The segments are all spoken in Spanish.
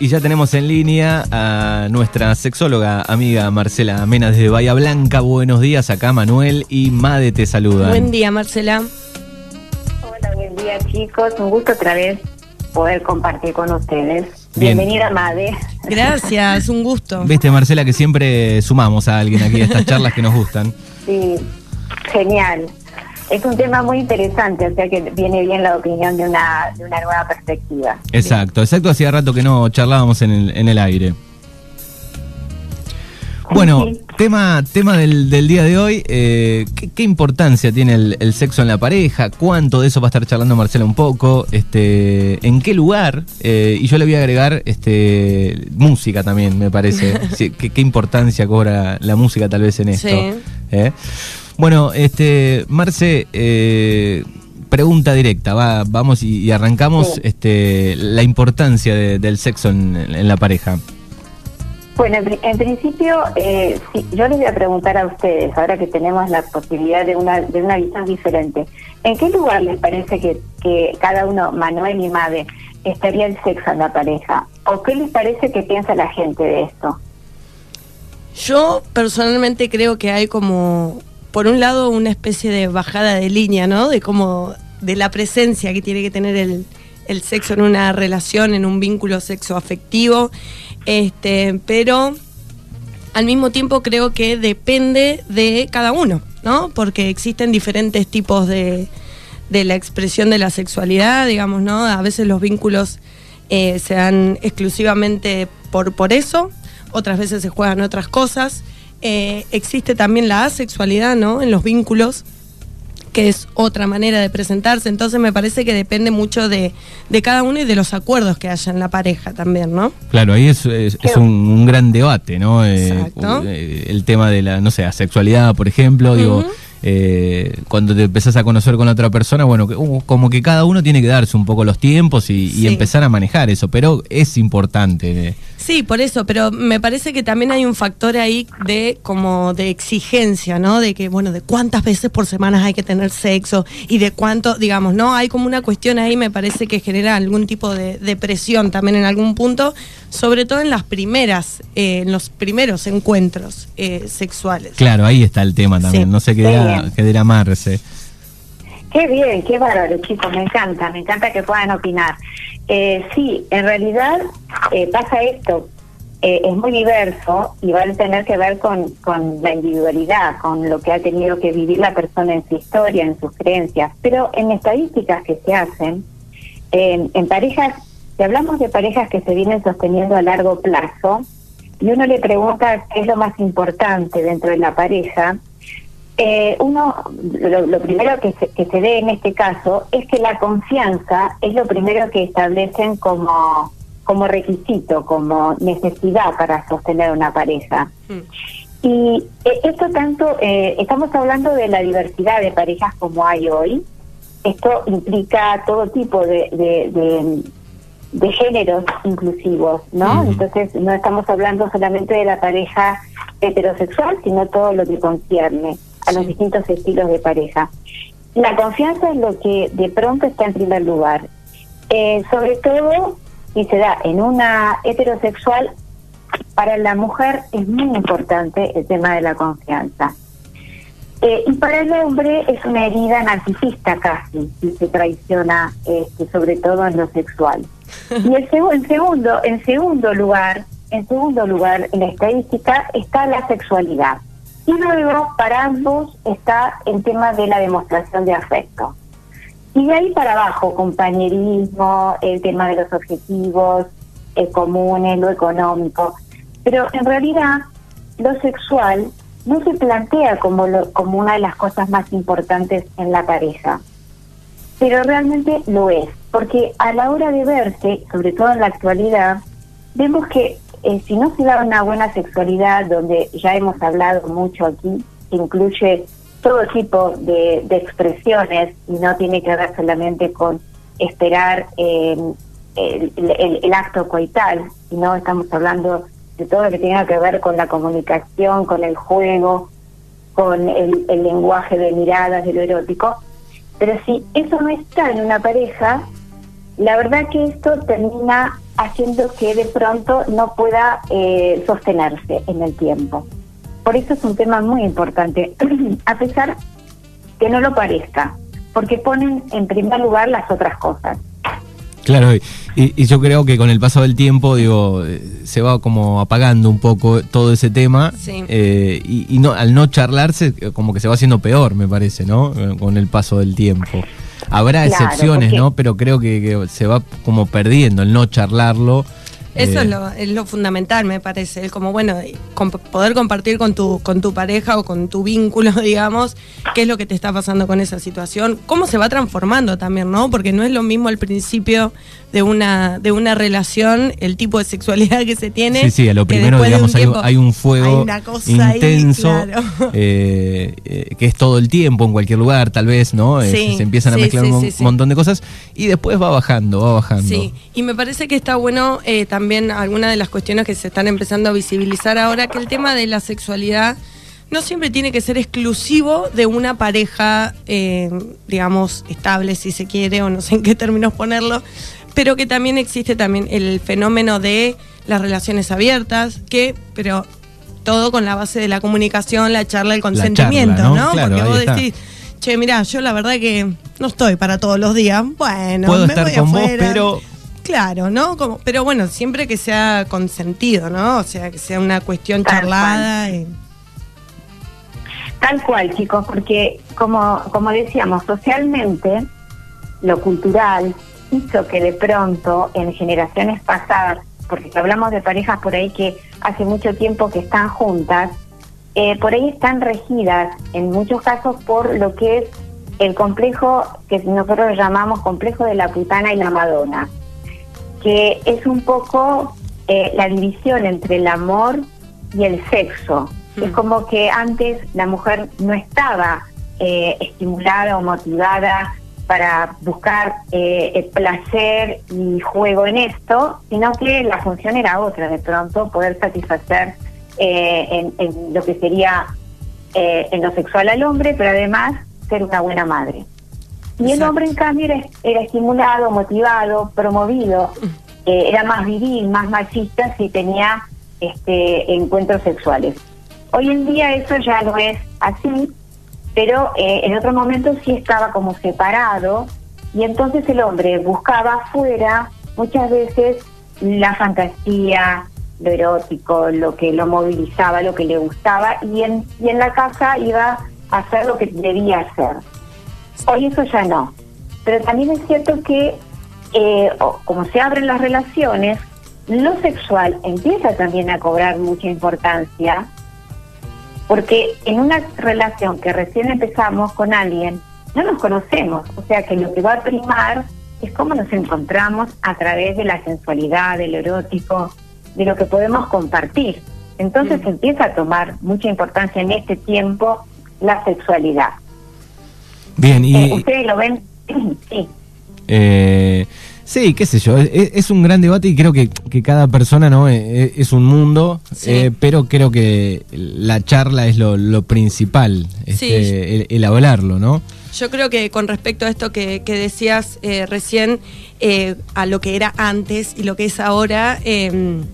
Y ya tenemos en línea a nuestra sexóloga amiga Marcela Mena desde Bahía Blanca. Buenos días, acá Manuel y Made te saludan. Buen día, Marcela. Hola, buen día chicos. Un gusto otra vez poder compartir con ustedes. Bien. Bienvenida, Made. Gracias, un gusto. Viste, Marcela, que siempre sumamos a alguien aquí a estas charlas que nos gustan. Sí, genial. Es un tema muy interesante, o sea que viene bien la opinión de una, de una nueva perspectiva. Exacto, exacto. Hacía rato que no charlábamos en el, en el aire. Bueno, Sí. tema, tema del, del día de hoy, eh, ¿qué, qué importancia tiene el, el sexo en la pareja? ¿Cuánto de eso va a estar charlando Marcela un poco? Este, ¿En qué lugar? Eh, y yo le voy a agregar este, música también, me parece. Sí, ¿qué, qué importancia cobra la música tal vez en esto? Sí. ¿Eh? Bueno, este, Marce, eh, pregunta directa, va, vamos y, y arrancamos Sí. este, la importancia de- del sexo en, en la pareja. Bueno, en, pri- en principio, eh, sí, yo les voy a preguntar a ustedes, ahora que tenemos la posibilidad de una, de una visión diferente, ¿en qué lugar les parece que, que cada uno, Manuel y Made, estaría el sexo en la pareja? ¿O qué les parece que piensa la gente de esto? Yo personalmente creo que hay como, por un lado, una especie de bajada de línea, ¿no? De como, de la presencia que tiene que tener el, el sexo en una relación, en un vínculo sexoafectivo. Este, pero al mismo tiempo creo que depende de cada uno, ¿no? Porque existen diferentes tipos de, de la expresión de la sexualidad, digamos, ¿no? A veces los vínculos eh, se dan exclusivamente por, por eso, otras veces se juegan otras cosas. Eh, existe también la asexualidad, ¿no? En los vínculos, que es otra manera de presentarse. Entonces me parece que depende mucho de, de cada uno y de los acuerdos que haya en la pareja también, ¿no? Claro, ahí es, es- es un, un gran debate, ¿no? Eh, Exacto. eh, el tema de la, no sé, asexualidad, por ejemplo, digo. Eh, cuando te empezás a conocer con otra persona, bueno, que, uh, como que cada uno tiene que darse un poco los tiempos y, y Sí. empezar a manejar eso, pero es importante. eh. Sí, por eso, pero me parece que también hay un factor ahí de como de exigencia, ¿no? De que, bueno, de cuántas veces por semana hay que tener sexo y de cuánto, digamos, ¿no? Hay como una cuestión ahí, me parece que genera algún tipo de, de presión también en algún punto, sobre todo en las primeras, eh, en los primeros encuentros eh, sexuales. Claro, ahí está el tema también. Sí. No sé qué Qué dirá, qué dirá Marce. Qué bien, qué bárbaro, chicos, me encanta, me encanta que puedan opinar. Eh, sí, en realidad eh, pasa esto, eh, es muy diverso y va a tener que ver con, con la individualidad, con lo que ha tenido que vivir la persona en su historia, en sus creencias, pero en estadísticas que se hacen, en, en parejas, si hablamos de parejas que se vienen sosteniendo a largo plazo, y uno le pregunta qué es lo más importante dentro de la pareja, eh, uno, lo, lo primero que se, que se ve en este caso es que la confianza es lo primero que establecen como, como requisito, como necesidad para sostener una pareja. Mm. Y eh, esto tanto, eh, estamos hablando de la diversidad de parejas como hay hoy. Esto implica todo tipo de, de, de- de géneros inclusivos, ¿no? Ujú. Entonces no estamos hablando solamente de la pareja heterosexual, sino todo lo que concierne a los Sí. distintos estilos de pareja. La confianza es lo que de pronto está en primer lugar. Eh, sobre todo si se da en una heterosexual, para la mujer es muy importante el tema de la confianza. Eh, y para el hombre es una herida narcisista casi, si se traiciona, este, sobre todo en lo sexual. Y el segu- en segundo, en segundo lugar, en segundo lugar, en la estadística está la sexualidad. Y luego, para ambos, está el tema de la demostración de afecto. Y de ahí para abajo, compañerismo, el tema de los objetivos eh, comunes, lo económico. Pero en realidad, lo sexual no se plantea como, como una de las cosas más importantes en la pareja. Pero realmente lo es, porque a la hora de verse, sobre todo en la actualidad, vemos que eh, si no se da una buena sexualidad, donde ya hemos hablado mucho aquí, incluye todo tipo de, expresiones y no tiene que ver solamente con esperar eh, el acto coital, sino estamos hablando de todo lo que tenga que ver con la comunicación, con el juego, con el, el lenguaje de miradas, de lo erótico. Pero si eso no está en una pareja, la verdad que esto termina haciendo que de pronto no pueda eh, sostenerse en el tiempo. Por eso es un tema muy importante, a pesar que no lo parezca, porque ponen en primer lugar las otras cosas. Claro, y, y, yo creo que con el paso del tiempo, digo, eh, se va como apagando un poco todo ese tema. Eh, y, no, al no charlarse, como que se va haciendo peor, me parece, ¿no? Con el paso del tiempo. Habrá excepciones, ¿no? Pero creo que, se va como perdiendo el no charlarlo. Eso es, eh, lo, es lo fundamental, me parece. Es como, bueno, poder compartir con tu, con tu pareja o con tu vínculo, digamos, qué es lo que te está pasando con esa situación, cómo se va transformando también, ¿no? Porque no es lo mismo al principio de una, de una relación, el tipo de sexualidad que se tiene. Sí, sí, a lo primero, digamos, hay, un fuego intenso, eh, eh, que es todo el tiempo, en cualquier lugar, tal vez, ¿no? se empiezan a mezclar un montón de cosas y después va bajando, va bajando. Sí, y me parece que está bueno también también algunas de las cuestiones que se están empezando a visibilizar ahora, que el tema de la sexualidad no siempre tiene que ser exclusivo de una pareja, eh, digamos, estable, si se quiere, o no sé en qué términos ponerlo, pero que también existe también el fenómeno de las relaciones abiertas, que, pero todo con la base de la comunicación, la charla, el consentimiento, ¿no? Porque vos decís, che, mirá, yo la verdad que no estoy para todos los días. Bueno, Puedo estar con vos, pero Claro, ¿no? Como, pero bueno, siempre que sea consentido, ¿no? O sea, que sea una cuestión charlada. Tal cual, chicos, porque como, como decíamos, socialmente, lo cultural hizo que de pronto en generaciones pasadas, porque hablamos de parejas por ahí que hace mucho tiempo que están juntas, eh, por ahí están regidas en muchos casos por lo que es el complejo que nosotros llamamos complejo de la putana y la madonna que es un poco eh, la división entre el amor y el sexo. Es hmm. como que antes la mujer no estaba eh, estimulada o motivada para buscar eh, el placer y juego en esto, sino que la función era otra, de pronto poder satisfacer en, lo que sería en lo sexual al hombre, pero además ser una buena madre. Y el hombre, en cambio, era, estimulado, motivado, promovido, eh, era más viril, más machista si tenía este, encuentros sexuales. Hoy en día eso ya no es así, pero eh, en otro momento sí estaba como separado. Y entonces el hombre buscaba afuera muchas veces la fantasía, lo erótico, lo que lo movilizaba, lo que le gustaba. Y en, y en la casa iba a hacer lo que debía hacer. Hoy eso ya no. Pero también es cierto que, eh, como se abren las relaciones, lo sexual empieza también a cobrar mucha importancia, porque en una relación que recién empezamos con alguien, no nos conocemos, o sea que lo que va a primar es cómo nos encontramos a través de la sensualidad, del erótico, de lo que podemos compartir. Entonces mm. empieza a tomar mucha importancia en este tiempo la sexualidad. Bien, y... Eh, ¿Ustedes lo ven? sí. Eh, sí, qué sé yo, es, un gran debate y creo que, cada persona no eh, es, un mundo, pero creo que la charla es lo, principal, este, el, hablarlo, ¿no? Yo creo que con respecto a esto que, decías recién, a lo que era antes y lo que es ahora, em,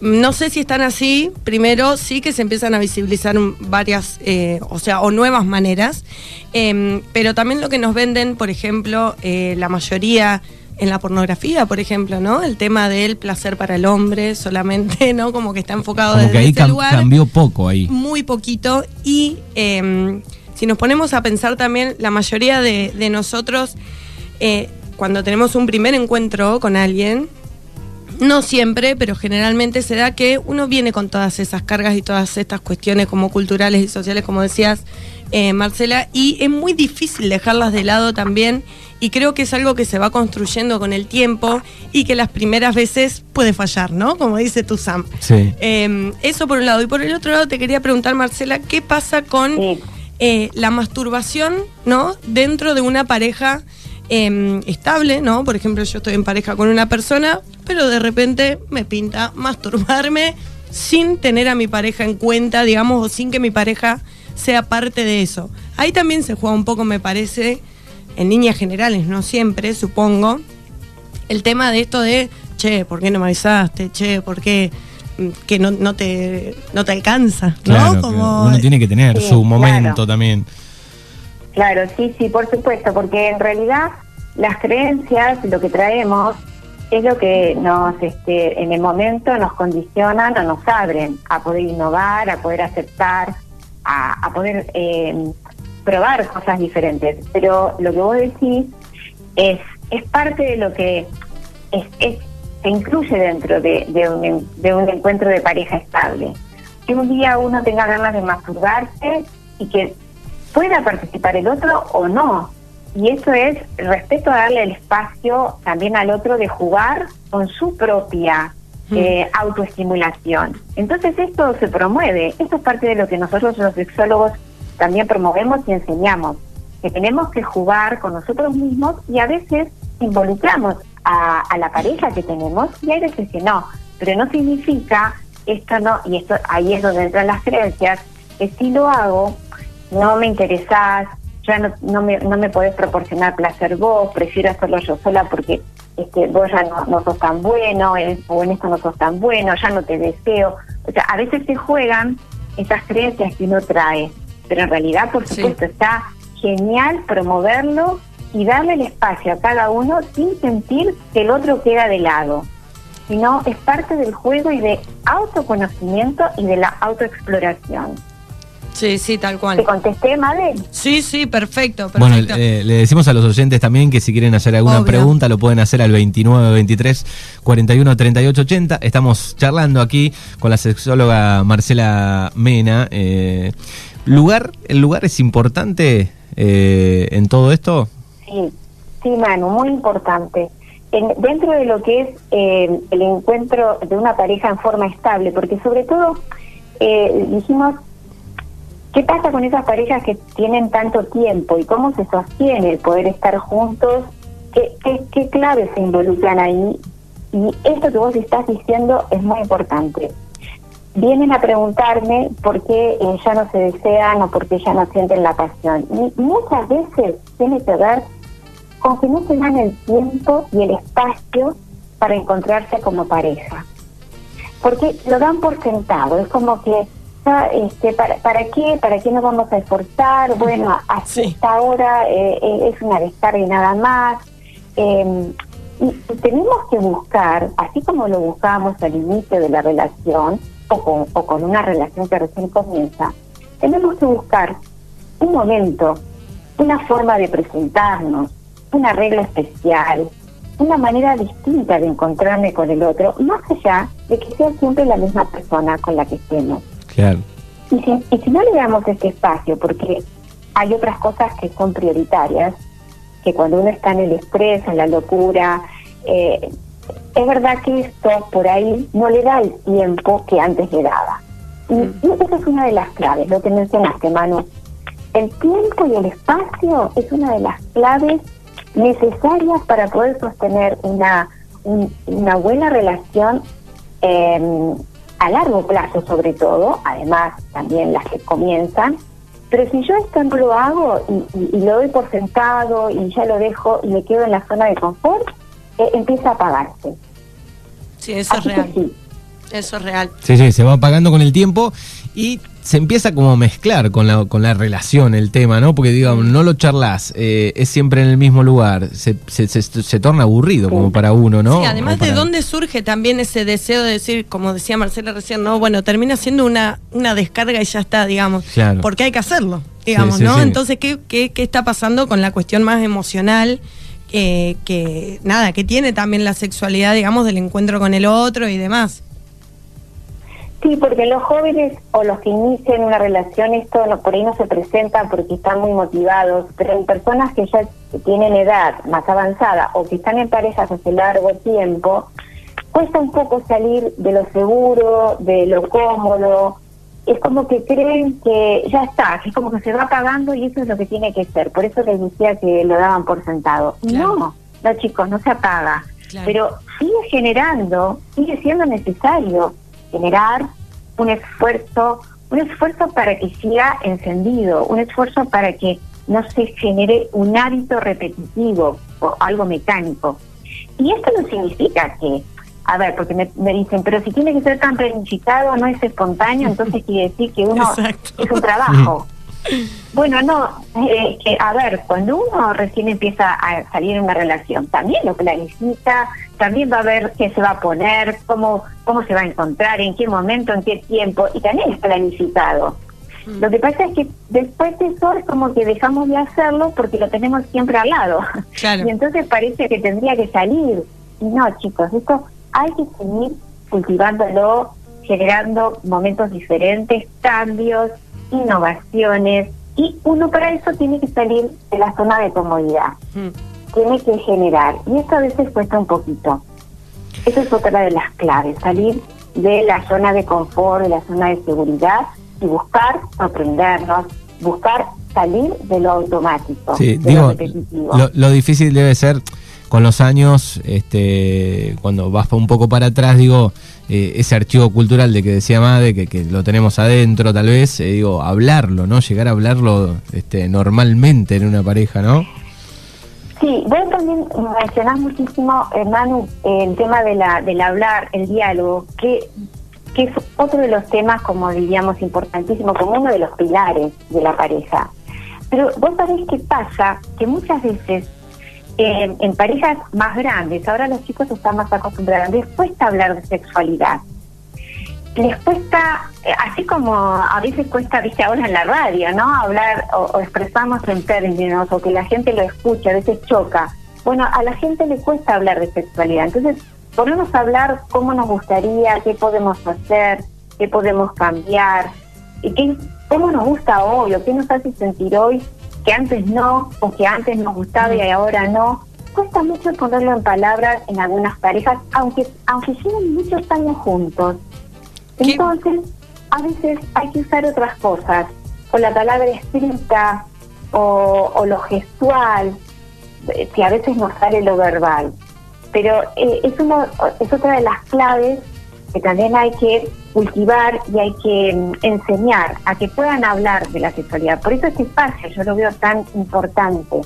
no sé si están así. Primero, sí que se empiezan a visibilizar varias, eh, o sea, o nuevas maneras. Em, pero también lo que nos venden, por ejemplo, eh, la mayoría en la pornografía, por ejemplo, ¿no? El tema del placer para el hombre solamente, ¿no? Como que está enfocado Como que ahí cambió poco ahí. Muy poquito. Y em, si nos ponemos a pensar también, la mayoría de, de nosotros, eh, cuando tenemos un primer encuentro con alguien, no siempre, pero generalmente se da que uno viene con todas esas cargas y todas estas cuestiones como culturales y sociales, como decías, eh, Marcela, y es muy difícil dejarlas de lado también. Y creo que es algo que se va construyendo con el tiempo y que las primeras veces puede fallar, ¿no? Como dice tu Sam. Sí. Em, eso por un lado. Y por el otro lado te quería preguntar, Marcela, ¿qué pasa con eh, la masturbación, ¿no? Dentro de una pareja Em, estable, ¿no? Por ejemplo, yo estoy en pareja con una persona, pero de repente me pinta masturbarme sin tener a mi pareja en cuenta, digamos, o sin que mi pareja sea parte de eso. Ahí también se juega un poco, me parece, en líneas generales, no siempre, supongo, el tema de esto de che, ¿por qué no me avisaste? Che, ¿por qué mm, que no, no te no te alcanza? ¿no? Claro, Como, uno tiene que tener Sí, su momento claro. también. Claro, sí, sí, por supuesto, porque en realidad las creencias, lo que traemos, es lo que nos, este, en el momento nos condicionan o nos abren a poder innovar, a poder aceptar, a, poder eh, probar cosas diferentes. Pero lo que vos decís es, es parte de lo que es, es- se incluye dentro de, de un, de un encuentro de pareja estable. Que un día uno tenga ganas de masturbarse y que pueda participar el otro o no. Y eso es respeto a darle el espacio también al otro de jugar con su propia Mm. eh, autoestimulación. Entonces esto se promueve. Esto es parte de lo que nosotros los sexólogos también promovemos y enseñamos. Que tenemos que jugar con nosotros mismos y a veces involucramos a, a la pareja que tenemos y hay veces que no. Pero no significa esto no, y esto ahí es donde entran las creencias, que si lo hago, no me interesás, ya no, no, me, no me podés proporcionar placer vos, prefiero hacerlo yo sola porque este, vos ya no, no sos tan bueno, en- o en esto no sos tan bueno, ya no te deseo. O sea, a veces se juegan estas creencias que uno trae, pero en realidad, por Sí. supuesto, está genial promoverlo y darle el espacio a cada uno sin sentir que el otro queda de lado sino es parte del juego y de autoconocimiento y de la autoexploración. Sí, sí, tal ¿Te cual. contesté, Mabel? Sí, sí, perfecto, Bueno, eh, le decimos a los oyentes también que si quieren hacer alguna Obvio. pregunta lo pueden hacer al 29 23 41 38 80. Estamos charlando aquí con la sexóloga Marcela Mena. Eh, lugar, ¿El lugar es importante eh, en todo esto? Sí, sí, Manu, muy importante. En- dentro de lo que es eh, el encuentro de una pareja en forma estable, porque sobre todo eh, dijimos, ¿qué pasa con esas parejas que tienen tanto tiempo y cómo se sostiene el poder estar juntos? ¿Qué, qué, qué claves se involucran ahí? Y esto que vos estás diciendo es muy importante. Vienen a preguntarme por qué eh, ya no se desean o por qué ya no sienten la pasión. Y muchas veces tiene que ver con que no se dan el tiempo y el espacio para encontrarse como pareja. Porque lo dan por sentado, es como que, este, ¿para, ¿para qué? ¿Para qué nos vamos a esforzar? Bueno, hasta Sí. esta hora eh, eh, es una descarga y nada más. Eh, y, y tenemos que buscar, así como lo buscábamos al inicio de la relación, o con, o con una relación que recién comienza, tenemos que buscar un momento, una forma de presentarnos, una regla especial, una manera distinta de encontrarme con el otro, más allá de que sea siempre la misma persona con la que estemos. Claro. Y si, y si no le damos este espacio, porque hay otras cosas que son prioritarias, que cuando uno está en el estrés, en la locura, eh, es verdad que esto por ahí no le da el tiempo que antes le daba. Y, y esa es una de las claves, lo que mencionaste, Manu. El tiempo y el espacio es una de las claves necesarias para poder sostener una, un- una buena relación eh, a largo plazo sobre todo, además también las que comienzan, pero si yo esto no lo hago y, y- y lo doy por sentado y ya lo dejo y me quedo en la zona de confort, eh, empieza a apagarse. Sí, eso es Así que real. sí, Eso es real. Sí, sí, se va apagando con el tiempo y se empieza como a mezclar con la, con la relación el tema, ¿no? Porque digamos, no lo charlas, eh, es siempre en el mismo lugar, se, se, se- se torna aburrido como para uno, ¿no? Sí, además de dónde surge también ese deseo de decir, como decía Marcela recién, no, bueno, termina siendo una, una descarga y ya está, digamos. Claro. Porque hay que hacerlo, digamos, Sí, sí, ¿no? sí. Entonces, ¿qué, qué, qué está pasando con la cuestión más emocional? eh, que nada, que tiene también la sexualidad, digamos, del encuentro con el otro y demás. Sí, porque los jóvenes o los que inician una relación, esto no, por ahí no se presenta porque están muy motivados, pero en personas que ya tienen edad más avanzada o que están en parejas hace largo tiempo, cuesta un poco salir de lo seguro, de lo cómodo. Es como que creen que ya está, que es como que se va apagando y eso es lo que tiene que ser. Por eso les decía que lo daban por sentado. Claro. No, no chicos, no se apaga. Claro. Pero sigue generando, sigue siendo necesario generar un esfuerzo, un esfuerzo para que siga encendido, un esfuerzo para que no se genere un hábito repetitivo o algo mecánico. Y esto no significa que a ver, porque me, dicen, pero si tiene que ser tan planificado, no es espontáneo, entonces quiere decir que uno es un trabajo. Bueno, no, eh, que, a ver, cuando uno recién empieza a salir en una relación, también lo planifica, también va a ver qué se va a poner, cómo, cómo se va a encontrar, en qué momento, en qué tiempo, y también es planificado. Mm. Lo que pasa es que después de eso es como que dejamos de hacerlo porque lo tenemos siempre al lado. Y entonces parece que tendría que salir. Y no, chicos, esto hay que seguir cultivándolo, generando momentos diferentes, cambios, innovaciones, y uno para eso tiene que salir de la zona de comodidad. Mm. Tiene que generar. Y esto a veces cuesta un poquito. Esa es otra de las claves, salir de la zona de confort, de la zona de seguridad y buscar aprendernos, buscar salir de lo automático. Sí, digo, lo, difícil debe ser con los años, este, cuando vas un poco para atrás, digo, eh, ese archivo cultural de que decía Made, que, que lo tenemos adentro tal vez, eh, digo, hablarlo, ¿no? Llegar a hablarlo este, normalmente en una pareja, ¿no? Sí, vos también mencionás muchísimo, hermano, el tema de la, del hablar, el diálogo, que que es otro de los temas, como diríamos, importantísimo, como uno de los pilares de la pareja. Pero vos sabés qué pasa, que muchas veces en parejas más grandes, ahora los chicos están más acostumbrados, les cuesta hablar de sexualidad. Les cuesta, eh, así como a veces cuesta, viste, ahora en la radio, ¿no? Hablar o, o expresarnos en términos o que la gente lo escuche, a veces choca. Bueno, a la gente le cuesta hablar de sexualidad. Entonces, Podemos hablar cómo nos gustaría, qué podemos hacer, qué podemos cambiar, y qué, cómo nos gusta hoy o qué nos hace sentir hoy que antes no o que antes nos gustaba y ahora no. Cuesta mucho ponerlo en palabras en algunas parejas, aunque aunque lleven muchos años juntos. Entonces, a veces hay que usar otras cosas, o la palabra escrita, o, o lo gestual, eh, que a veces nos sale lo verbal. Pero eh, es, uno, es otra de las claves que también hay que cultivar y hay que mm, enseñar a que puedan hablar de la sexualidad. Por eso este espacio yo lo veo tan importante,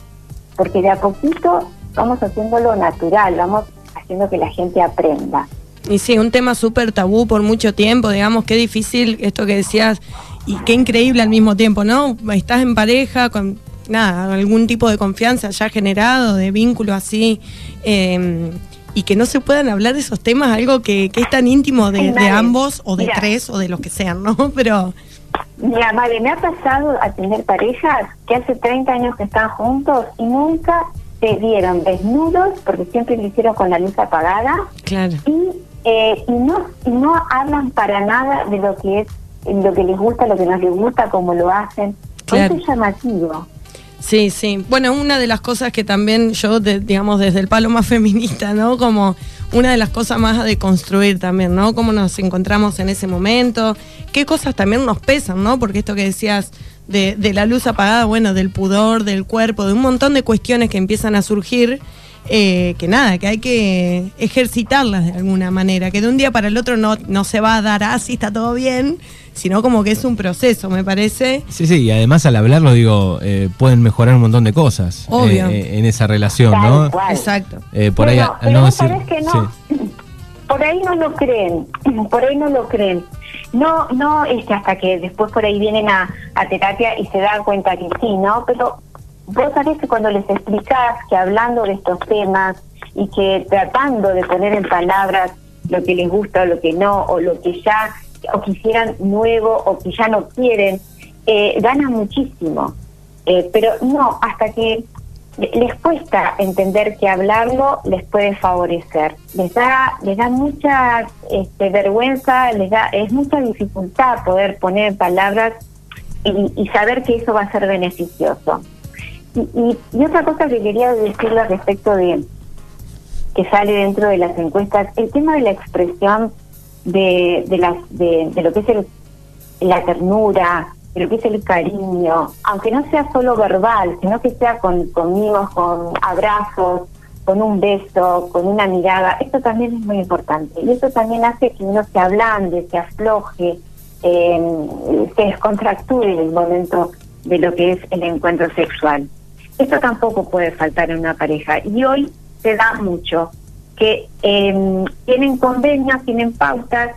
porque de a poquito vamos haciéndolo natural, vamos haciendo que la gente aprenda. Y sí, un tema súper tabú por mucho tiempo, digamos, qué difícil esto que decías y qué increíble al mismo tiempo, ¿no? Estás en pareja con nada, algún tipo de confianza ya generado, de vínculo así, em, y que no se puedan hablar de esos temas, algo que, es tan íntimo de, ambos, o de tres, o de los que sean, ¿no? Pero... Mira, madre, me ha pasado a tener parejas que hace 30 años que están juntos y nunca se dieron desnudos, porque siempre lo hicieron con la luz apagada. Claro. Y, eh, y, no, y no hablan para nada de lo que es, lo que les gusta, lo que no les gusta, cómo lo hacen. Claro. Eso es llamativo. Sí, sí. Bueno, una de las cosas que también yo, digamos, desde el palo más feminista, ¿no? Como una de las cosas más a deconstruir también, ¿no? Cómo nos encontramos en ese momento, qué cosas también nos pesan, ¿no? Porque esto que decías de, de la luz apagada, bueno, del pudor, del cuerpo, de un montón de cuestiones que empiezan a surgir eh, que nada, que hay que ejercitarlas de alguna manera, que de un día para el otro no, no se va a dar así, ah, está todo bien, sino como que es un proceso, me parece. Sí, sí, y además al hablarlo, digo, eh, pueden mejorar un montón de cosas eh, en esa relación, ¿no? Exacto. por ahí no decir, que no, por ahí no lo creen, por ahí no lo creen. No, no es que hasta que después por ahí vienen a, a terapia y se dan cuenta que sí, ¿no? Pero vos sabés que cuando les explicás que hablando de estos temas y que tratando de poner en palabras lo que les gusta o lo que no, o lo que ya, o quisieran nuevo o que ya no quieren, eh, ganan muchísimo. Eh, pero no, hasta que les cuesta entender que hablarlo les puede favorecer. Les da, les da mucha este, vergüenza, les da, es mucha dificultad poder poner palabras y saber que eso va a ser beneficioso. Y, otra cosa que quería decirle respecto de que sale dentro de las encuestas, el tema de la expresión de, de, las, de, lo que es el, la ternura, de lo que es el cariño, aunque no sea solo verbal, sino que sea con, con con abrazos, con un beso, con una mirada, esto también es muy importante. Y eso también hace que uno se ablande, se afloje, eh, se descontracture en el momento de lo que es el encuentro sexual. Esto tampoco puede faltar en una pareja y hoy se da mucho que em, tienen convenios, tienen pautas,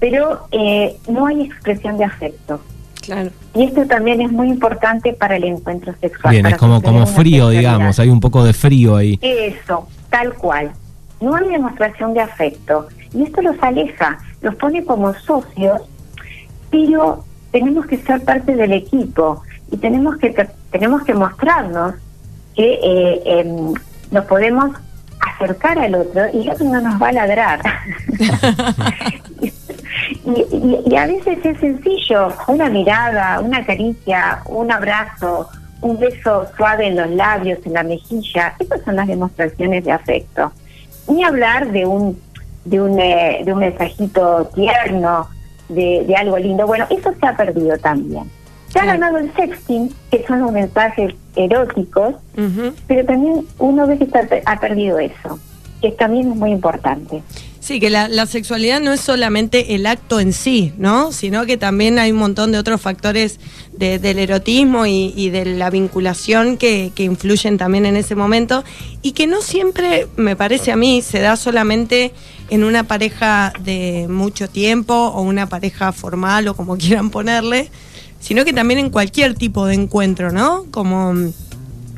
pero eh, no hay expresión de afecto. Claro. Y esto también es muy importante para el encuentro sexual. Bien, es como, como frío, sexualidad. digamos, hay un poco de frío ahí. Eso, tal cual. No hay demostración de afecto. Y esto los aleja, los pone como socios, pero tenemos que ser parte del equipo y tenemos que tenemos que mostrarnos que eh, em, nos podemos acercar al otro y el otro no nos va a ladrar. y, y- y a veces es sencillo, una mirada, una caricia, un abrazo, un beso suave en los labios, en la mejilla, esas son las demostraciones de afecto. Ni hablar de un de un, eh, de un mensajito tierno, de, de algo lindo. Bueno, eso se ha perdido también. Se ha ganado el sexting, que son los mensajes eróticos, pero también uno ve que está- ha perdido eso, que también es muy importante. Sí, que la, la sexualidad no es solamente el acto en sí, ¿no? Sino que también hay un montón de otros factores de- del erotismo y, y de la vinculación que, que influyen también en ese momento y que no siempre, me parece a mí, se da solamente en una pareja de mucho tiempo o una pareja formal o como quieran ponerle, sino que también en cualquier tipo de encuentro, ¿no? Como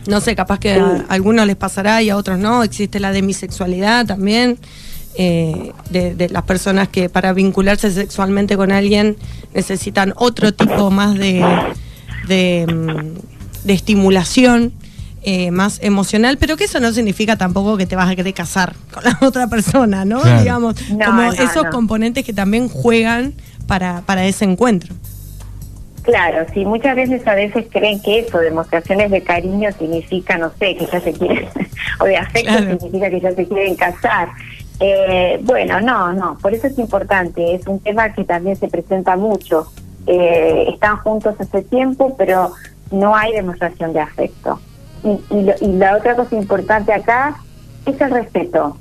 no sé, capaz que a, a algunos les pasará y a otros no. Existe la demisexualidad también, eh, de, de las personas que para vincularse sexualmente con alguien necesitan otro tipo más de, de, mm, de estimulación. eh, más emocional, pero que eso no significa tampoco que te vas a querer casar con la otra persona, ¿no? Claro. Digamos, No, como no, esos no. componentes que también juegan para, para ese encuentro. Claro, sí, muchas veces a veces creen que eso, demostraciones de cariño significa, no sé, que ya se quieren, o de afecto Claro. significa que ya se quieren casar. Eh, bueno, no, no, por eso es importante, es un tema que también se presenta mucho. Eh, están juntos hace tiempo, pero no hay demostración de afecto. Y, y, lo- y la otra cosa importante acá es el respeto.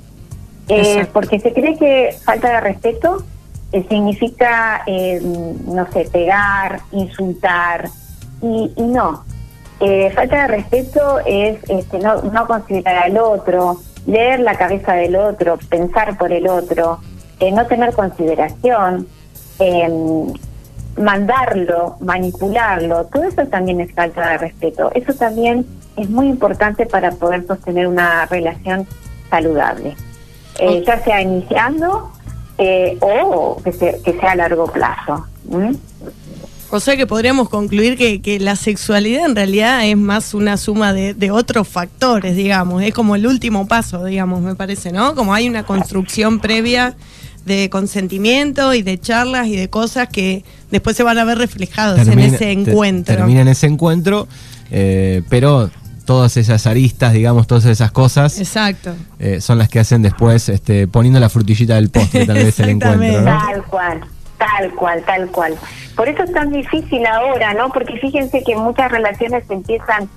Eh, porque se cree que falta de respeto significa, eh, no sé, pegar, insultar, y, y no. Eh, falta de respeto es este, no, no considerar al otro, leer la cabeza del otro, pensar por el otro, eh, no tener consideración, eh, mandarlo, manipularlo, todo eso también es falta de respeto. Eso también es muy importante para poder sostener una relación saludable, Eh, ya sea iniciando eh, o que, se- que sea a largo plazo. ¿m? O sea que podríamos concluir que, que la sexualidad en realidad es más una suma de, de otros factores, digamos. Es como el último paso, digamos, me parece, ¿no? Como hay una construcción previa de consentimiento y de charlas y de cosas que después se van a ver reflejados en ese encuentro. Termina en ese encuentro, eh, pero todas esas aristas, digamos, todas esas cosas Exacto. eh, son las que hacen después, este, poniendo la frutillita del postre, tal vez el encuentro, ¿no? Tal cual, tal cual, tal cual. Por eso es tan difícil ahora, ¿no? Porque fíjense que muchas relaciones empiezan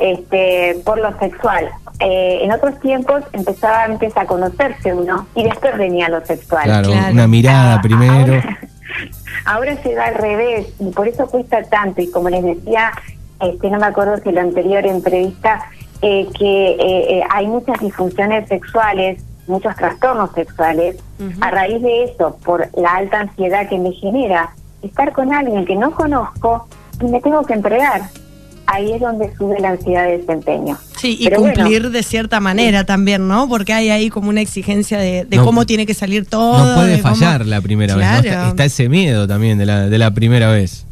este, por lo sexual. Eh, en otros tiempos empezaba antes a conocerse uno y después venía lo sexual. Claro, Claro. una mirada Ah, primero. Ahora, ahora se da al revés y por eso cuesta tanto. Y como les decía, este, no me acuerdo si la anterior entrevista, eh, que eh, eh, hay muchas disfunciones sexuales, muchos trastornos sexuales, a raíz de eso, por la alta ansiedad que me genera estar con alguien que no conozco y me tengo que entregar. Ahí es donde sube la ansiedad de desempeño. Sí, y Pero bueno. cumplir de cierta manera también, ¿no? Porque hay ahí como una exigencia de, de No- cómo tiene que salir todo. No puede cómo- fallar la primera vez, ¿no? Claro. Está, está ese miedo también de la, de la primera vez.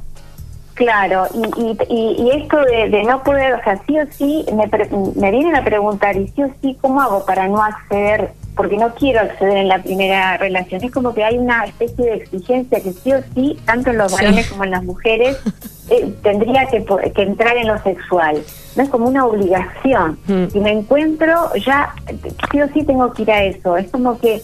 Claro, y, y, y, esto de, de no poder, o sea, sí o sí, me, pre- me vienen a preguntar, y sí o sí, ¿cómo hago para no acceder? Porque no quiero acceder en la primera relación. Es como que hay una especie de exigencia que sí o sí, tanto en los Sí. varones como en las mujeres, eh, tendría que, que entrar en lo sexual. No es como una obligación. Mm. Si me encuentro, ya sí o sí tengo que ir a eso. Es como que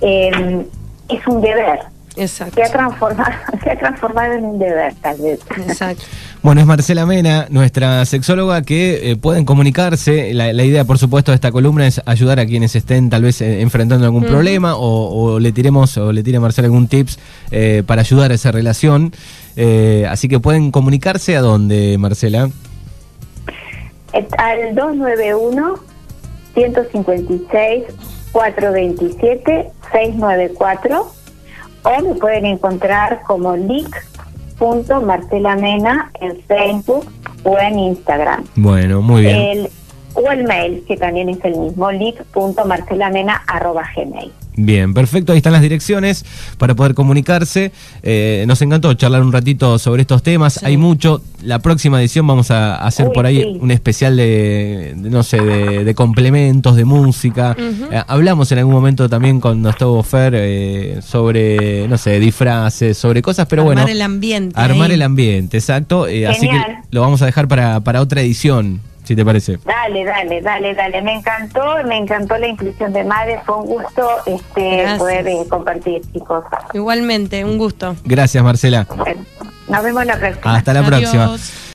eh, es un deber. Exacto. Se ha transformado, se ha transformado en un deber, tal vez. Exacto. Bueno, es Marcela Mena, nuestra sexóloga, que eh, pueden comunicarse. La, la idea, por supuesto, de esta columna es ayudar a quienes estén tal vez eh, enfrentando algún problema o, o le tiremos o le tire a Marcela algún tips eh, para ayudar a esa relación. Eh, así que pueden comunicarse a dónde, Marcela. Al 291 156 427-694 o me pueden encontrar como lic.marcelamena en Facebook o en Instagram. Bueno, muy bien. El, o el mail, que también es el mismo, lic.marcelamena.gmail. Bien, perfecto. Ahí están las direcciones para poder comunicarse. Eh, nos encantó charlar un ratito sobre estos temas. Hay mucho. La próxima edición vamos a hacer Uy, por ahí sí. un especial de, de, no sé, de, de complementos, de música. Eh, hablamos en algún momento también cuando estuvo Fer eh, sobre, no sé, disfraces, sobre cosas, pero Armar bueno. el ambiente Armar el ambiente, exacto. Eh, así que Genial. lo vamos a dejar para, para otra edición, si te parece. Dale, dale, dale, dale. Me encantó, me encantó la inclusión de madres. Fue un gusto este, Gracias. poder eh, compartir, chicos. Igualmente, un gusto. Gracias, Marcela. Bueno, nos vemos la próxima. Hasta la Adiós. próxima.